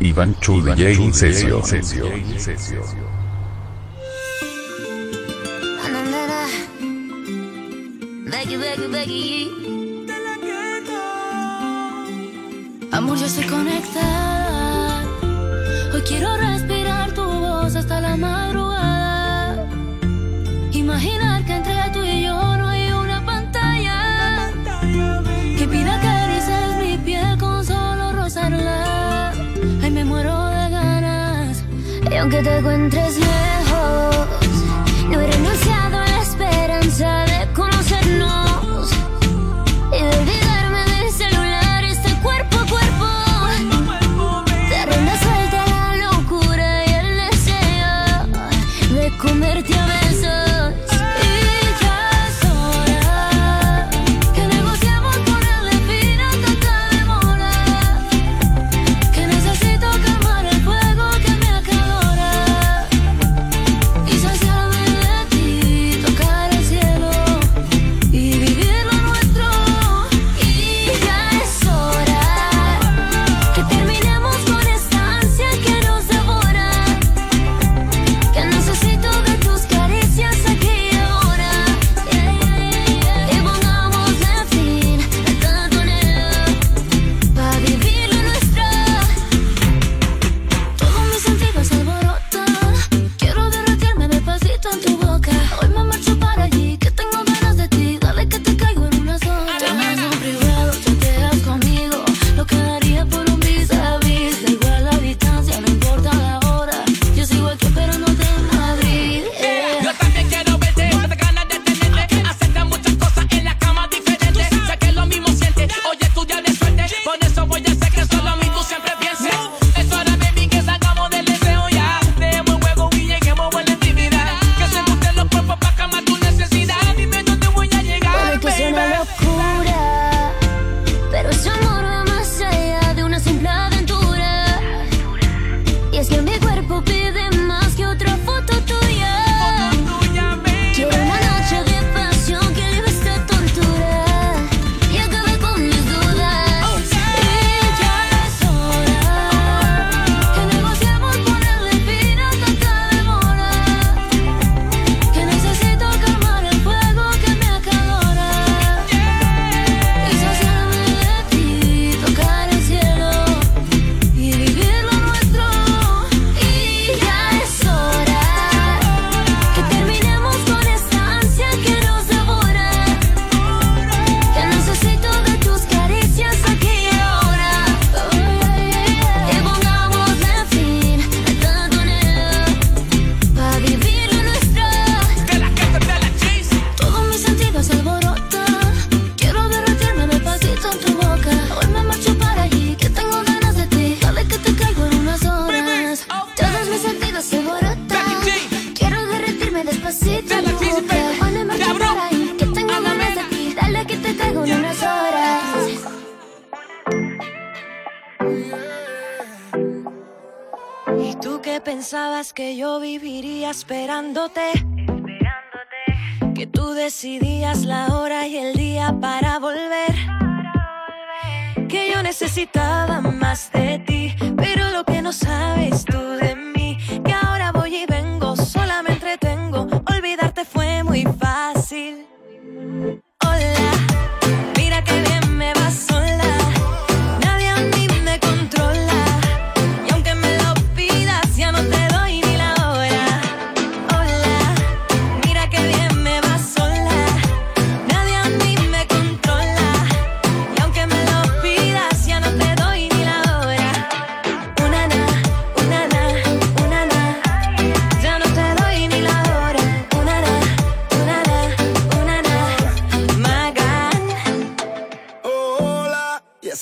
Iván Chu DJ Incesio. Amor, yo estoy conectada. Hoy quiero respetar. aunque te encuentres lejos que yo viviría esperándote. Esperándote. Que tú decidías la hora y el día para volver. Para volver. Que yo necesitaba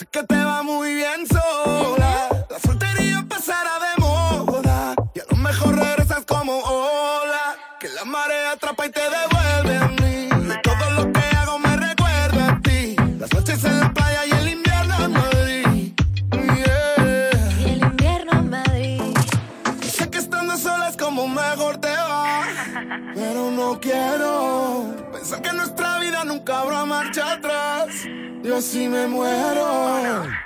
que te va muy bien. si me muero.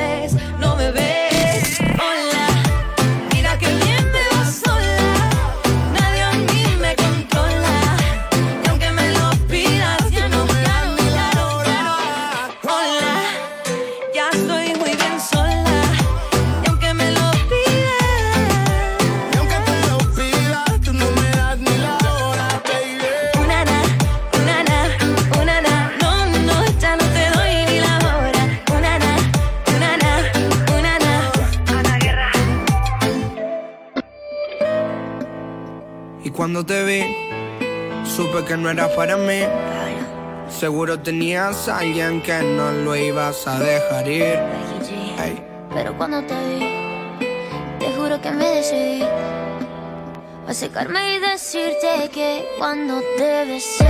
que no era para mí. Seguro tenías a alguien que no lo ibas a dejar ir. Pero cuando te vi, te juro que me decidí a secarme y decirte que cuando te besé,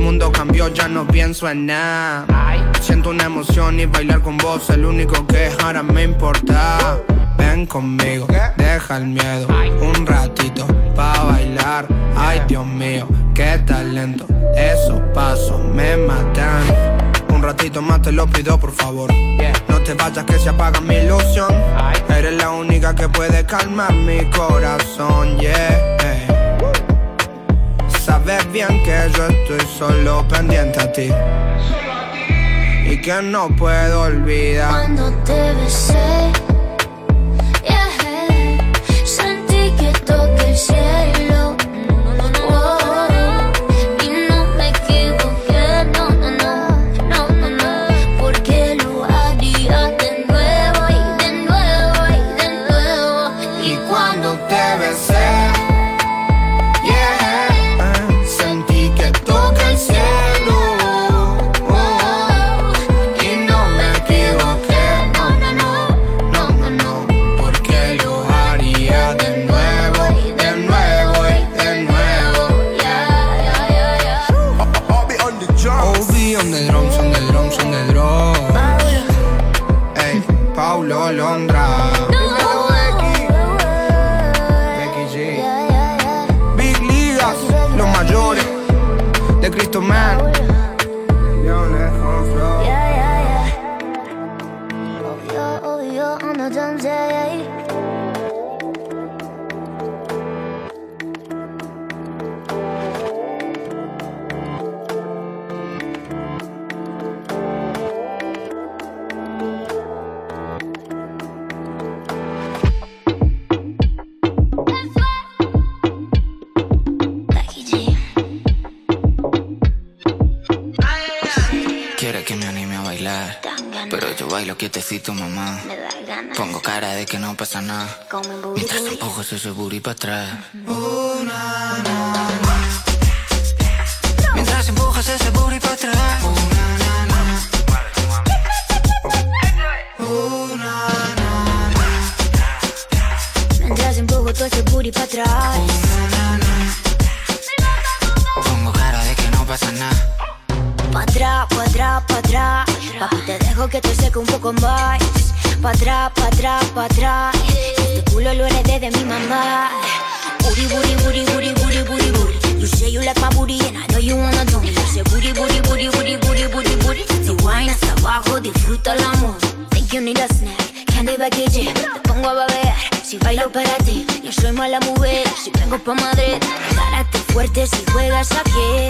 mundo cambió, ya no pienso en nada. Siento una emoción y bailar con vos, el único que ahora me importa. Ven conmigo, deja el miedo, un ratito pa' bailar. Ay, Dios mío, qué talento, esos pasos me matan. Un ratito más te lo pido, por favor. No te vayas que se apaga mi ilusión. Eres la única que puede calmar mi corazón, yeah. Sabes bien que yo estoy solo pendiente a ti. Y que no puedo olvidar. Cuando te besé, sentí que toqué el cielo. De Cristo Man. Yeah, yeah, yeah. Oh, yeah, oh, yeah, on the quietecito, mamá. Me da ganas. Pongo cara de que no pasa nada. Mientras tampoco se booty para atrás. Oh, na. there's a kid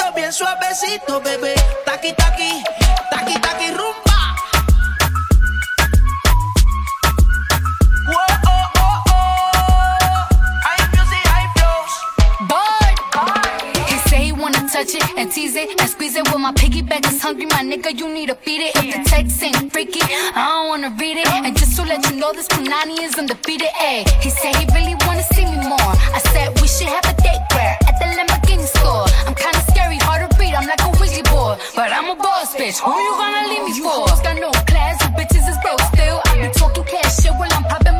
besito, bien suavecito, bebé. Taqui, taqui, taqui, taqui, rumba. Oh, oh, oh. touch it and tease it and squeeze it. With my piggyback is hungry, my nigga, you need to feed it. If the text ain't freaky, I don't wanna read it. And just to let you know, this Punani is undefeated. Ayy, he said he really wanna see me more. I said we should have a date where at the Lamborghini store. I'm kinda but I'm a boss bitch. Who you gonna leave me for? You hoes got no class, you bitches is broke still. I be talking cash shit while I'm popping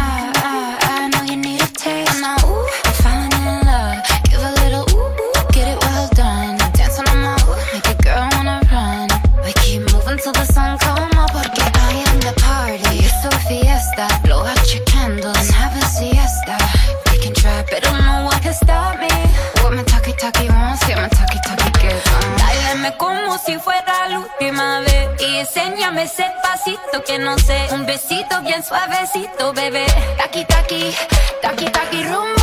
besito bien suavecito, bebé. Taki, taki, taki, taki, rumbo.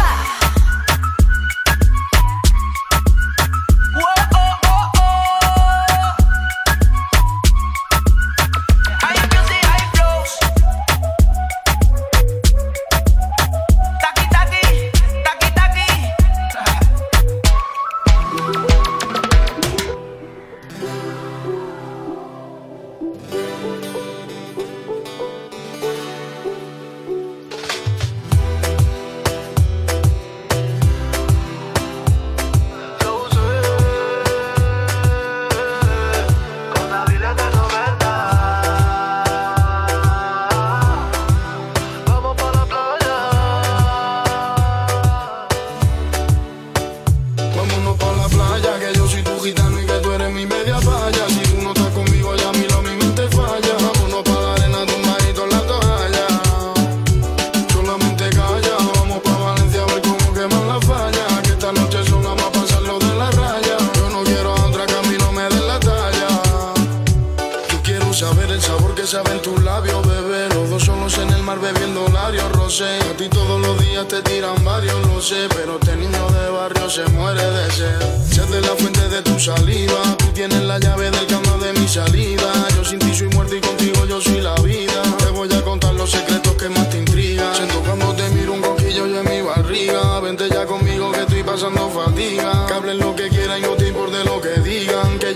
besaba en tus labios, bebé. Los dos solos en el mar bebiendo lario, rosé. A ti todos los días te tiran varios, lo sé. Pero este niño de barrio se muere de sed. Sed de la fuente de tu saliva. Tú tienes la llave del cama de mi salida. Yo sin ti soy muerto y contigo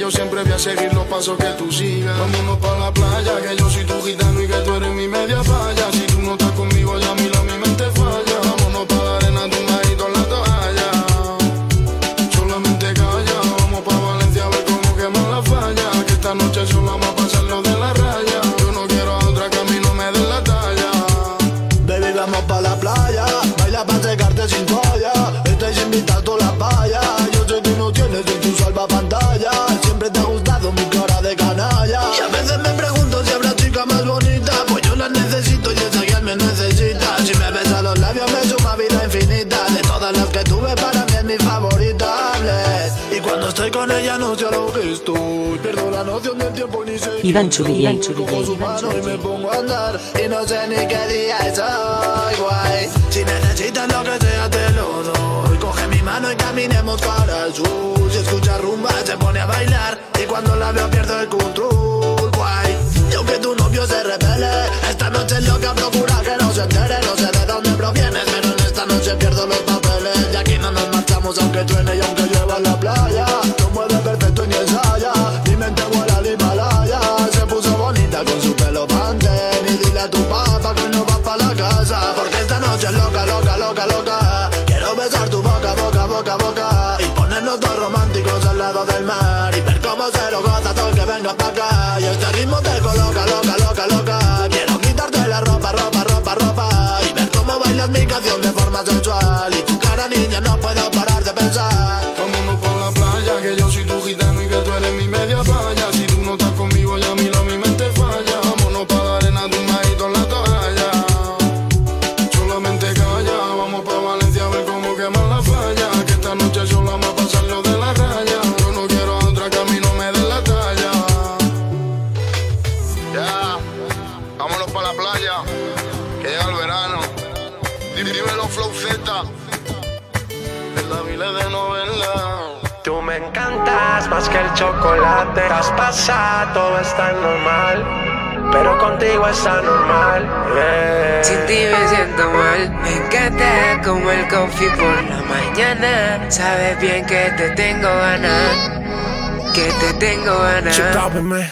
yo siempre voy a seguir los pasos que tú sigas. Vámonos para la playa, que yo soy tu gitano y que tú eres mi media falla. Si tú no estás conmigo, con ella no sé a lo que estoy. Pierdo la noción del tiempo ni sé. Iván Churilla, Churilla. su mano y me pongo a andar. Y no sé ni qué día es hoy, guay. Si necesitas lo que sea, te lo doy. Coge mi mano y caminemos para el sur. Si escucha rumba, se pone a bailar. Y cuando la veo, pierdo el control, guay. Y aunque tu novio se repele, esta noche es loca, procura que no se entere. No sé de dónde provienes, pero en esta noche pierdo los papeles. Y aquí no nos marchamos, aunque truene chocolate. Estás pasado, todo está normal. Pero contigo es anormal. Sin ti me siento mal. Me encanta como el coffee por la mañana. Sabes bien que te tengo ganas que te tengo ganas.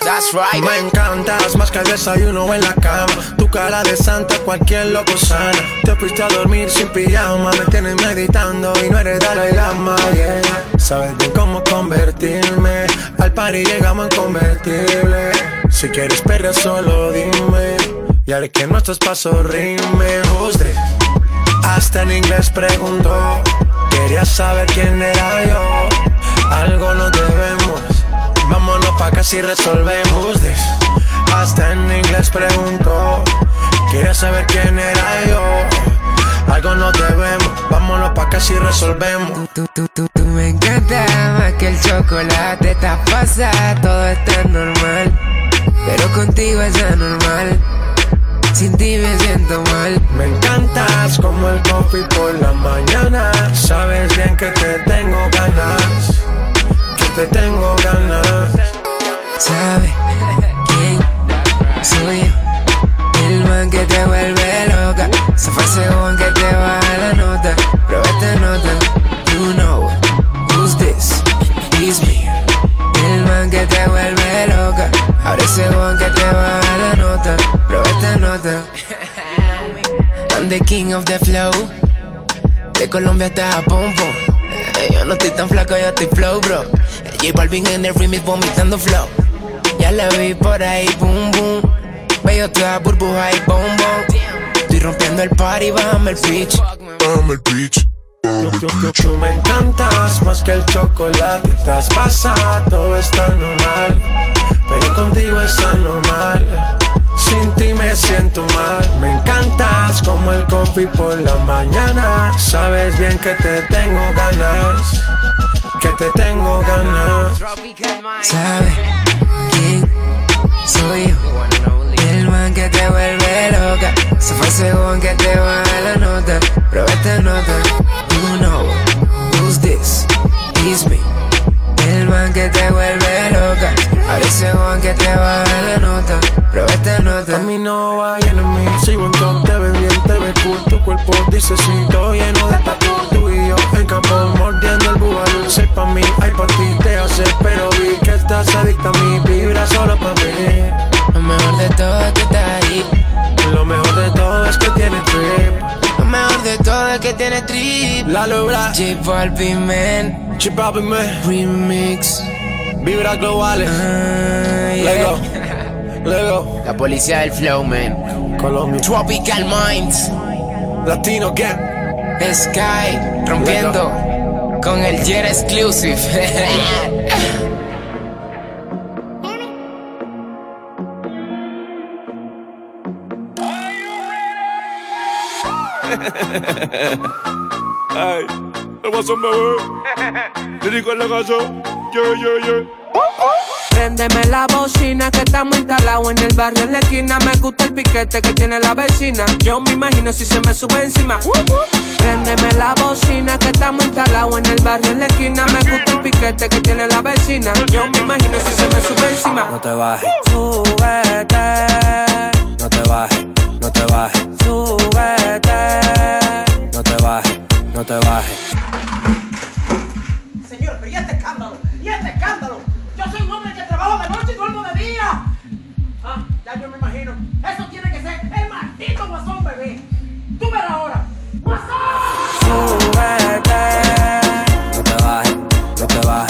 That's right. Me encantas más que el desayuno en la cama. Tu cara de santa, cualquier loco sana. Te fuiste a dormir sin pijama. Me tienes meditando y no eres Dalai Lama. Yeah. Sabes bien cómo convertirme. Al par y llegamos en convertible. Si quieres perder, solo dime. Y haré que nuestros pasos rimen. Usted hasta en inglés preguntó. Quería saber quién era yo. Algo nos debemos. Vámonos pa' acá si resolvemos this. Hasta en inglés preguntó. Quería saber quién era yo algo nos debemos. Vámonos pa' casa y resolvemos. Tú, tú, tú, tú me encanta más que el chocolate. Está pasa, todo está normal. Pero contigo es anormal. Sin ti me siento mal. Me encantas como el coffee por la mañana. Sabes bien que te tengo ganas. Que te tengo ganas. ¿Sabe quién soy yo? El man que te vuelve loca. Se fue según que te baja la nota. Pero esta nota, you know who's this? It's me. El man que te vuelve loca. Ahora es según que te baja la nota. Pero esta nota. I'm the king of the flow. De Colombia hasta Japón. Eh, Yo no estoy tan flaco, yo estoy flow, bro. J Balvin en el remix vomitando flow. Ya la vi por ahí, boom, boom. Veo toda burbuja y boom. Estoy rompiendo el party, bájame el pitch. Bájame el pitch. Tú me encantas más que el chocolate. Estás pasada, todo está normal. Pero contigo es anormal. Sin ti me siento mal. Me encantas como el coffee por la mañana. Sabes bien que te tengo ganas. Que te tengo ganas. ¿Sabe quién soy yo? El te vuelve loca. Se fue según que te baja la nota. Pero esta nota, you know who's this? It's me. El man que te vuelve loca. Ahora según que te baja la nota. Pero esta nota. A mí no vayan a mí. Sigo en top, te ves bien, te ves cool. Tu cuerpo dice sí, todo lleno de tatu. En campo mordiendo el búbalo. Sé pa' mí, ay pa' ti te hace. Pero vi que estás adicta a mí. Vibra solo pa' mí. Lo mejor de todo es que estás ahí. Lo mejor de todo es que tienes trip. Lo mejor de todo es que tienes trip. La logra. J Balvin, man. Chip Balvin, man. Remix. Vibra globales. Ah, yeah. Lego. Lego. La policía del flow, man. Colombia. Tropical Minds. Latino Gang. Sky. Rompiendo. Con el Jet Exclusive. Ay, el guasón bebé. Lírico en la casa. Yeah, yeah, yeah. Préndeme la bocina que estamos instalados en el barrio en la esquina. Me gusta el piquete que tiene la vecina. Yo me imagino si se me sube encima. Préndeme la bocina que estamos instalados en el barrio en la esquina. Me gusta el piquete que tiene la vecina. Yo me imagino si se me sube encima. No te bajes, Súbete, no te bajes, no te bajes, súbete. no te bajes, no te bajes. Señor, pero ¿y este escándalo? ¿Y este escándalo? Yo soy un hombre que trabajo de noche y duermo de día. Ah, ya yo me imagino. Eso tiene que ser el maldito guasón, bebé. Tú verás ahora. Súbete, No te bajes, no te bajes,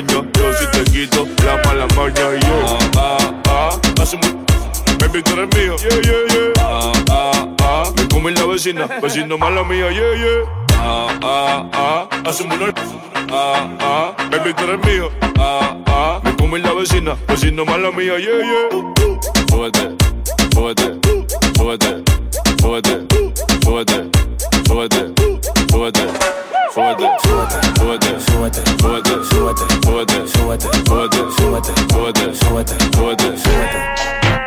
Yo si te quito la mala maña. Y yo, ah, ah, ah. Baby, tú eres mío, yeah, yeah, yeah. Ah, ah, ah. Me come la vecina, vecino mala mía, yeah, yeah. Ah, ah, ah. Hacemos una. Ah, ah. Baby, tú eres mío. Ah, ah. Me come la vecina, vecino mala mía, yeah, yeah. Súbete, súbete, súbete, súbete, súbete, súbete, súbete, súbete, súbete, súbete, súbete, súbete, súbete, súbete, súbete, súbete.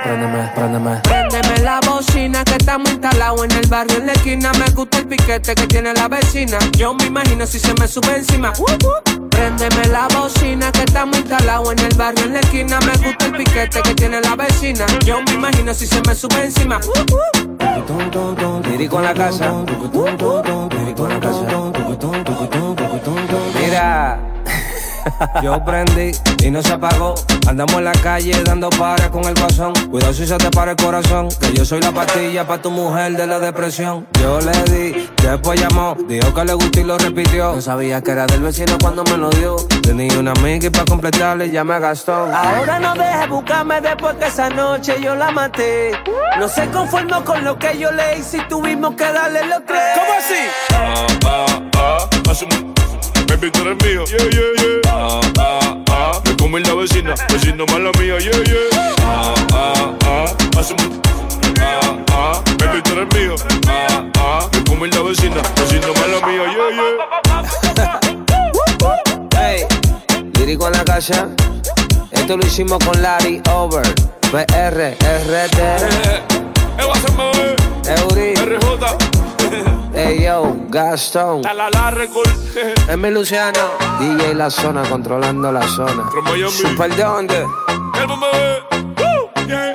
Préndeme, préndeme. Préndeme la bocina que estamos instalados en el barrio en la esquina. Me gusta el piquete que tiene la vecina. Yo me imagino si se me sube encima. Préndeme la bocina que estamos instalados en el barrio en la esquina. Me gusta el piquete que tiene la vecina. Yo me imagino si se me sube encima. La casa. Dirico en la casa. Mira. Yo prendí y no se apagó. Andamos en la calle dando pares con el guasón. Cuidado si se te para el corazón. Que yo soy la pastilla para tu mujer de la depresión. Yo le di, después llamó. Dijo que le gustó y lo repitió. No sabía que era del vecino cuando me lo dio. Tenía una amiga y para completarle ya me gastó. Ahora no dejes buscarme después que esa noche yo la maté. No se conformó con lo que yo le hice y tuvimos que darle los tres. ¿Cómo así? Ah, ah, ah, tú eres mío, yeah, yeah, yeah. Ah, ah, ah. Me come la vecina, vecino mala mía, yeah, yeah. Ah, ah, ah. Asume. Ah, ah. Baby, tú eres mío. Ah, ah. Me come la vecina, vecino mala mía, yeah, yeah. Hey, Dirico en la casa. Esto lo hicimos con Larry Over. PR, RT. Eury. Ey yo, Gastón. La la record. Luciano. DJ La Zona controlando la zona. From Miami. Super de dónde? El Woo, yeah.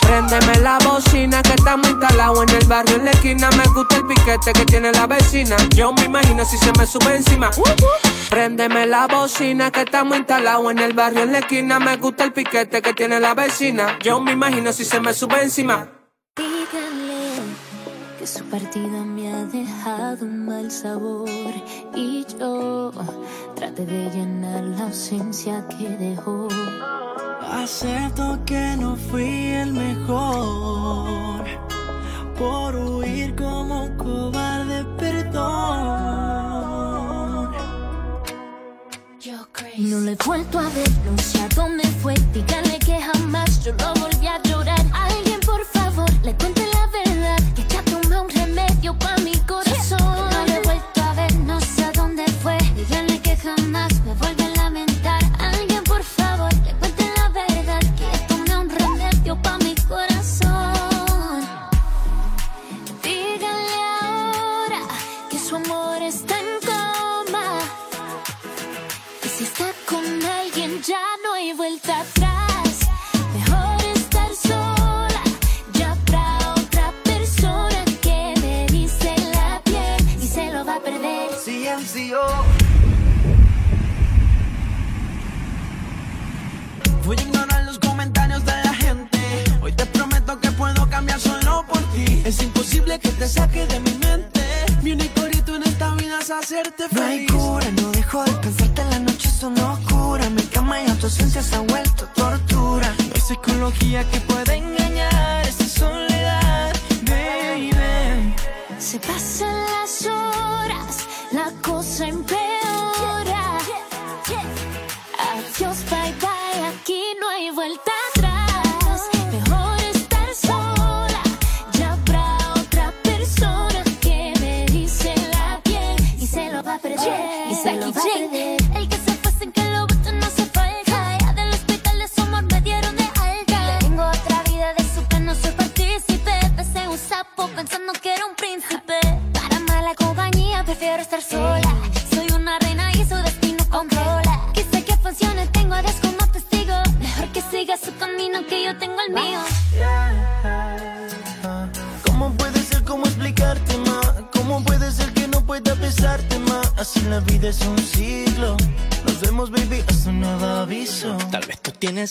Préndeme la bocina que estamos instalados en el barrio en la esquina. Me gusta el piquete que tiene la vecina. Yo me imagino si se me sube encima. Préndeme la bocina que estamos instalados en el barrio en la esquina. Me gusta el piquete que tiene la vecina. Yo me imagino si se me sube encima. Díganle que su partida me ha dejado un mal sabor y yo traté de llenar la ausencia que dejó. Acepto que no fui el mejor por huir como un cobarde, perdón. No le he vuelto a ver, no sé a dónde fue. Díganle que jamás yo lo volví a llorar. Alguien,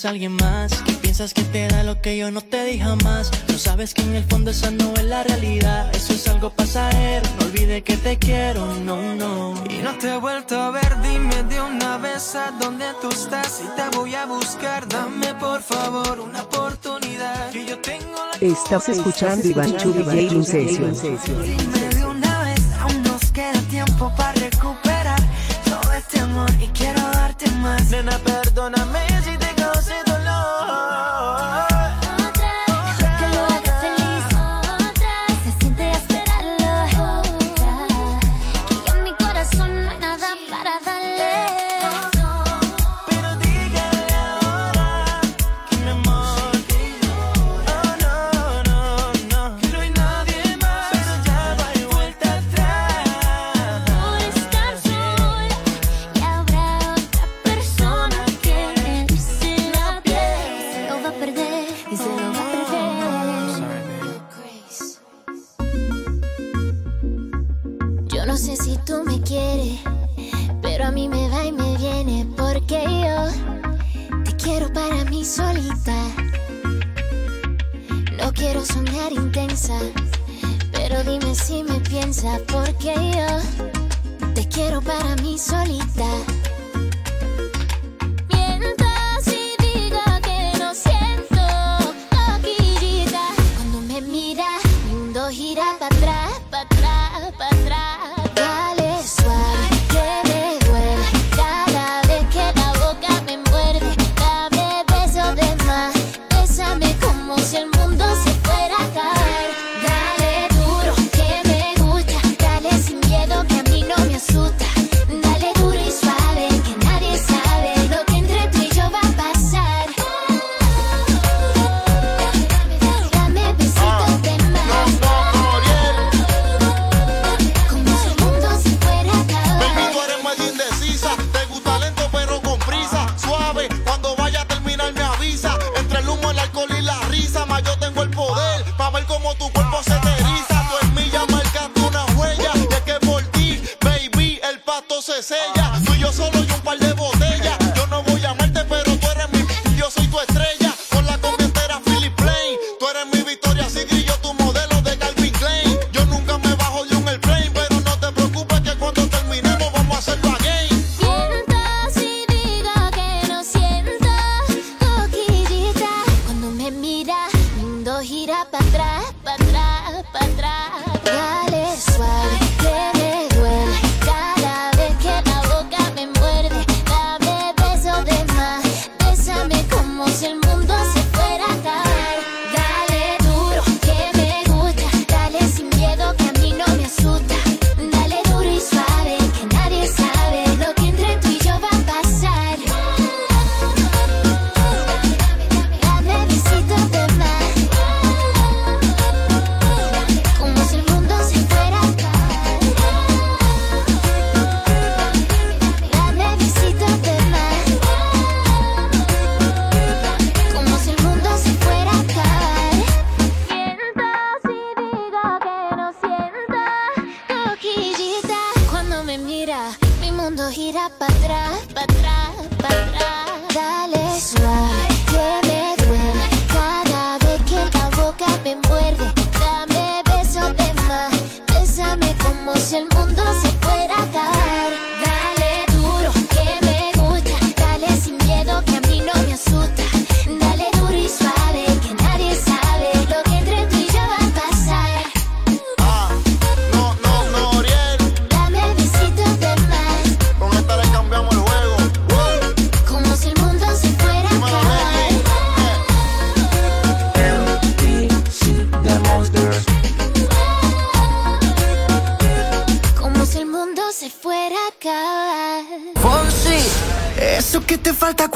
alguien más que piensas que te da lo que yo no te di jamás. No sabes que en el fondo esa no es la realidad. Eso es algo pasajero. No olvides que te quiero, no, no. Y no te he vuelto a ver, dime de una vez a dónde tú estás. Y te voy a buscar, dame por favor una oportunidad. Que yo tengo la Estás escuchando Iván Chu DJ In Sessions. Dime de una vez, aún nos queda tiempo para recuperar todo este amor y quiero darte más. Nena, perdóname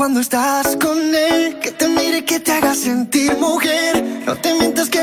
cuando estás con él, que te mire, que te haga sentir mujer. No te mientas que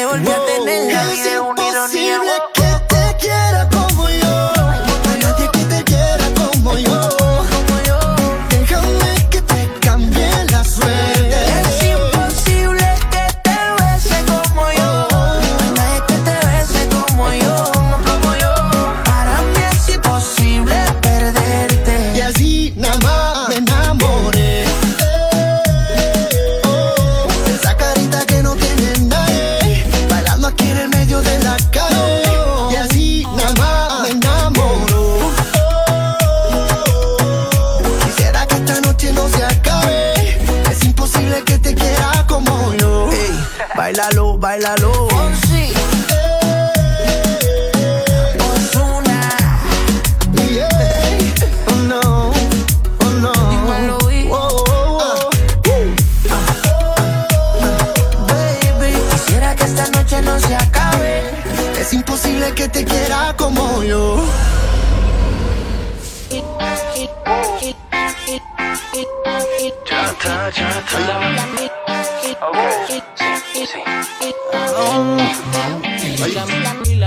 te volví a tener. Unido que no se acabe. Es imposible que te quiera como yo.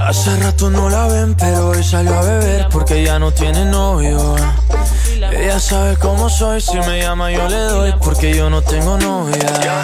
Hace rato no la ven, pero hoy salió a beber porque ya no tiene novio. Ella sabe cómo soy, si me llama yo le doy porque yo no tengo novia.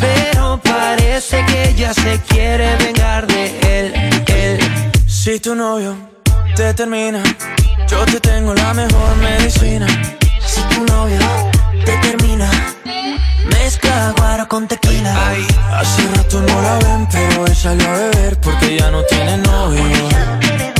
Pero parece que ella se quiere vengar de él, él. Si tu novio te termina, yo te tengo la mejor medicina. Si tu novio te termina, mezcla guaro con tequila. Hace rato no la ven, pero hoy salió a beber porque ya no tiene novio.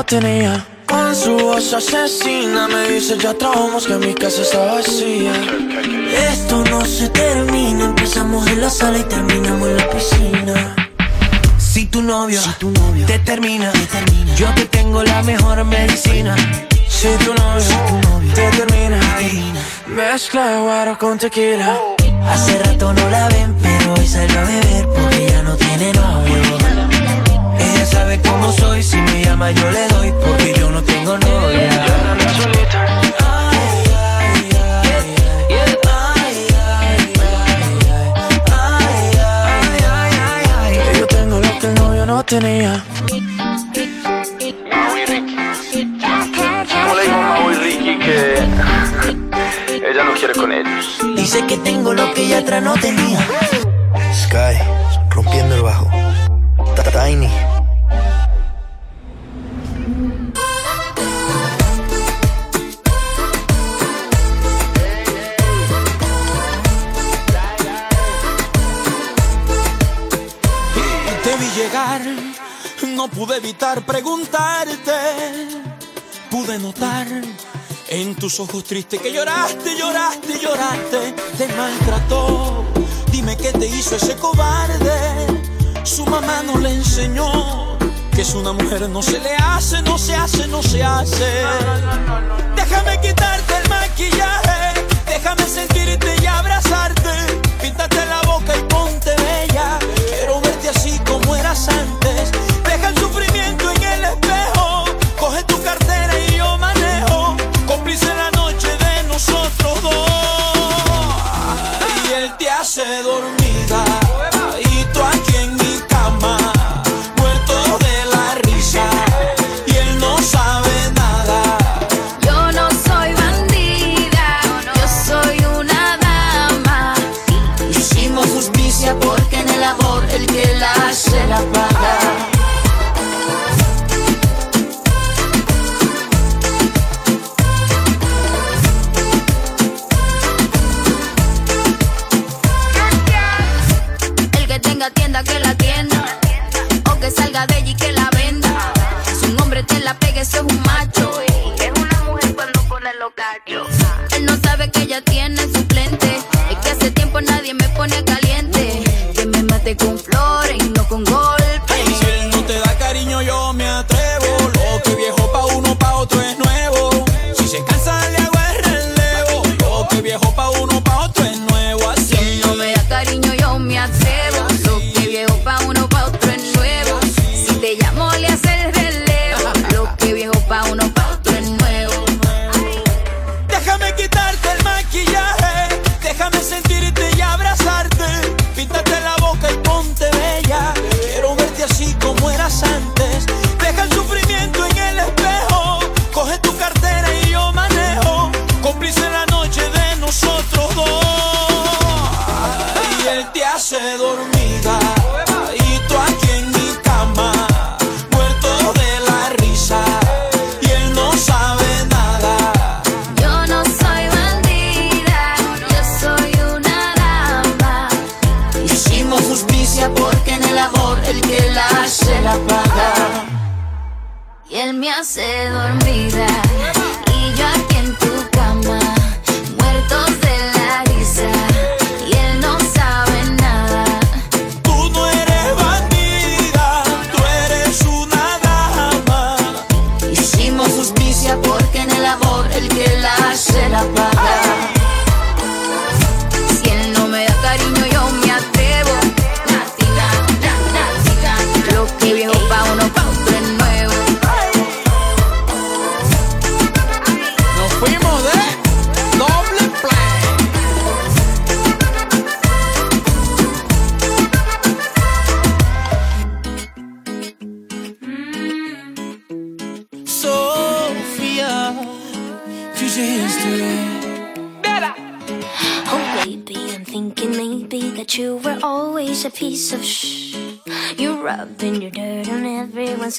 No tenía. Con su voz asesina me dice ya trabajamos que mi casa está vacía. Esto no se termina, empezamos en la sala y terminamos en la piscina. Si tu novio, te, termina, yo te tengo la mejor medicina. Si tu novio, te termina, mezcla guaro con tequila. Hace rato no la ven, pero hoy salió a beber no tenía. Tus ojos tristes que lloraste, lloraste, lloraste. Te maltrató. Dime qué te hizo ese cobarde. Su mamá no le enseñó que es una mujer no se le hace, no se hace, no se hace. Déjame quitarte el maquillaje, déjame sentirte y abrazarte. Píntate la dormida. él te hace dormida y tú aquí en mi cama, muerto de la risa y él no sabe nada. Yo no soy bandida, yo soy una dama. Hicimos justicia porque en el amor el que la hace la paga y él me hace dormir.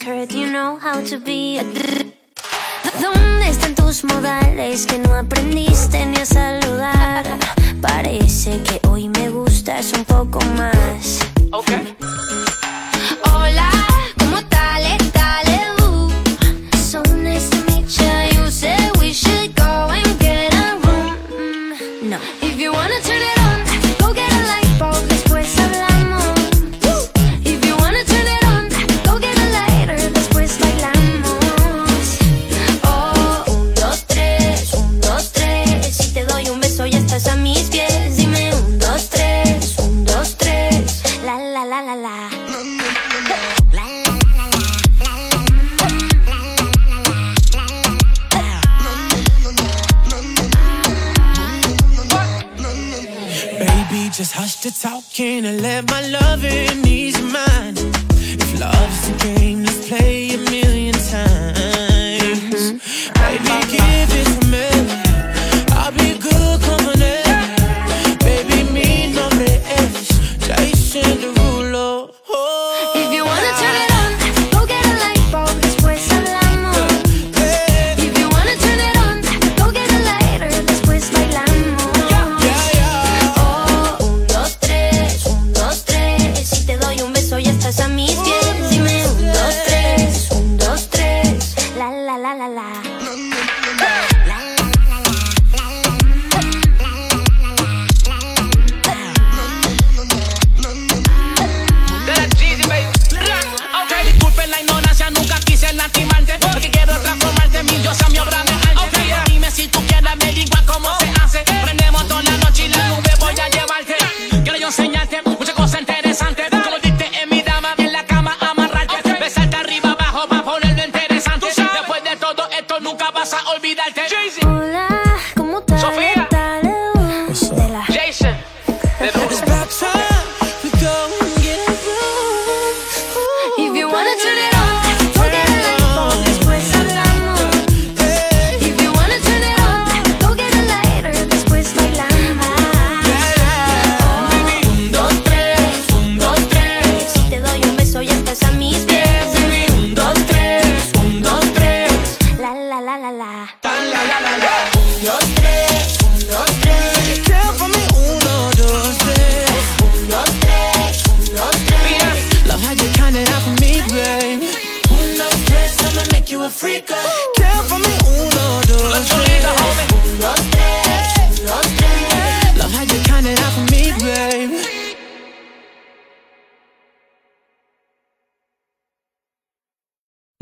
skirt, you know how to be a ¿Dónde están tus modales que no aprendiste ni a saludar? Parece que hoy me gustas un poco más.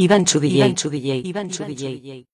Iván Chudillay. Iván Chudillay. Iván Chudillay.